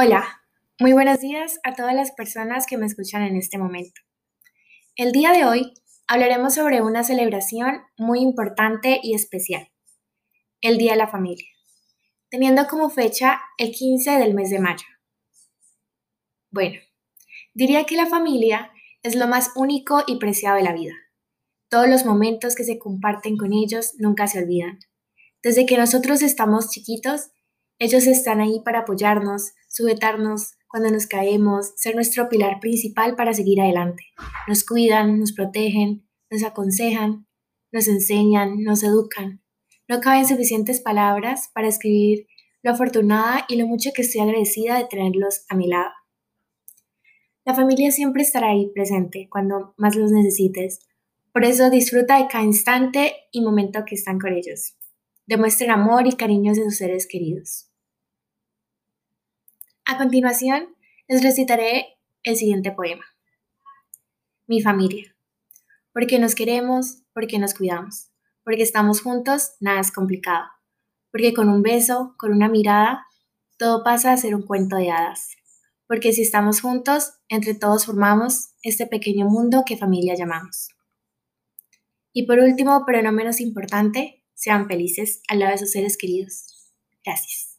Hola, muy buenos días a todas las personas que me escuchan en este momento. El día de hoy hablaremos sobre una celebración muy importante y especial, el Día de la Familia, teniendo como fecha el 15 del mes de mayo. Bueno, diría que la familia es lo más único y preciado de la vida. Todos los momentos que se comparten con ellos nunca se olvidan. Desde que nosotros estamos chiquitos, ellos están ahí para apoyarnos, sujetarnos cuando nos caemos, ser nuestro pilar principal para seguir adelante. Nos cuidan, nos protegen, nos aconsejan, nos enseñan, nos educan. No caben suficientes palabras para escribir lo afortunada y lo mucho que estoy agradecida de tenerlos a mi lado. La familia siempre estará ahí presente cuando más los necesites. Por eso disfruta de cada instante y momento que están con ellos. Demuestren amor y cariño a sus seres queridos. A continuación, les recitaré el siguiente poema. Mi familia. Porque nos queremos, porque nos cuidamos, porque estamos juntos, nada es complicado. Porque con un beso, con una mirada, todo pasa a ser un cuento de hadas. Porque si estamos juntos, entre todos formamos este pequeño mundo que familia llamamos. Y por último, pero no menos importante, sean felices al lado de sus seres queridos. Gracias.